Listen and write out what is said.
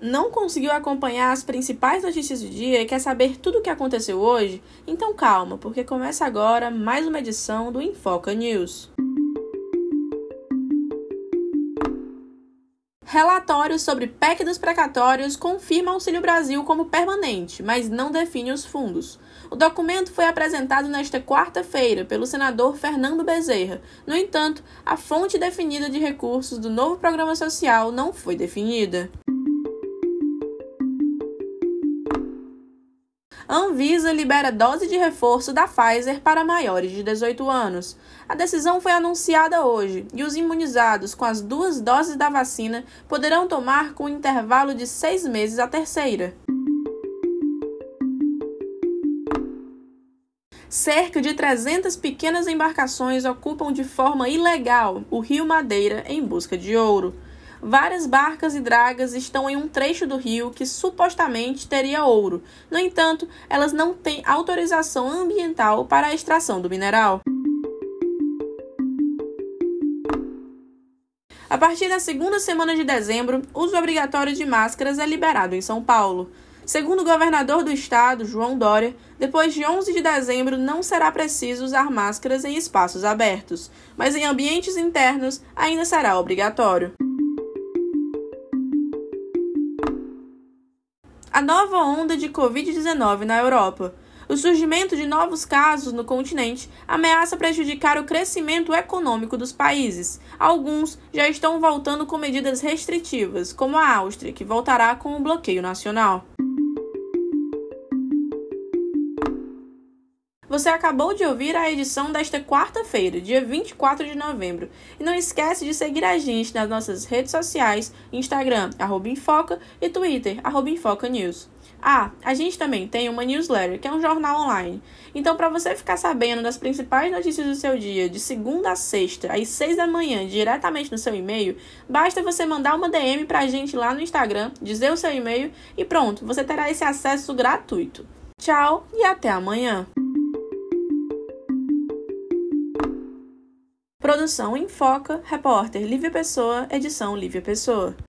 Não conseguiu acompanhar as principais notícias do dia e quer saber tudo o que aconteceu hoje? Então calma, porque começa agora mais uma edição do Infoca News. Relatório sobre PEC dos precatórios confirma Auxílio Brasil como permanente, mas não define os fundos. O documento foi apresentado nesta quarta-feira pelo senador Fernando Bezerra. No entanto, a fonte definida de recursos do novo programa social não foi definida. Anvisa libera dose de reforço da Pfizer para maiores de 18 anos. A decisão foi anunciada hoje e os imunizados com as duas doses da vacina poderão tomar com um intervalo de seis meses a terceira. Cerca de 300 pequenas embarcações ocupam de forma ilegal o Rio Madeira em busca de ouro várias barcas e dragas estão em um trecho do rio que supostamente teria ouro. No entanto, elas não têm autorização ambiental para a extração do mineral. A partir da segunda semana de dezembro, uso obrigatório de máscaras é liberado em São Paulo. Segundo o governador do estado, João Dória, depois de 11 de dezembro não será preciso usar máscaras em espaços abertos, mas em ambientes internos ainda será obrigatório. A nova onda de Covid-19 na Europa. O surgimento de novos casos no continente ameaça prejudicar o crescimento econômico dos países. Alguns já estão voltando com medidas restritivas, como a Áustria, que voltará com o bloqueio nacional. Você acabou de ouvir a edição desta quarta-feira, dia 24 de novembro. E não esquece de seguir a gente nas nossas redes sociais, Instagram, arroba Infoca, e Twitter, arroba Infoca News. Ah, a gente também tem uma newsletter, que é um jornal online. Então, para você ficar sabendo das principais notícias do seu dia, de segunda a sexta, às seis da manhã, diretamente no seu e-mail, basta você mandar uma DM para a gente lá no Instagram, dizer o seu e-mail e pronto, você terá esse acesso gratuito. Tchau e até amanhã! Produção em Foca, repórter Lívia Pessoa, edição Lívia Pessoa.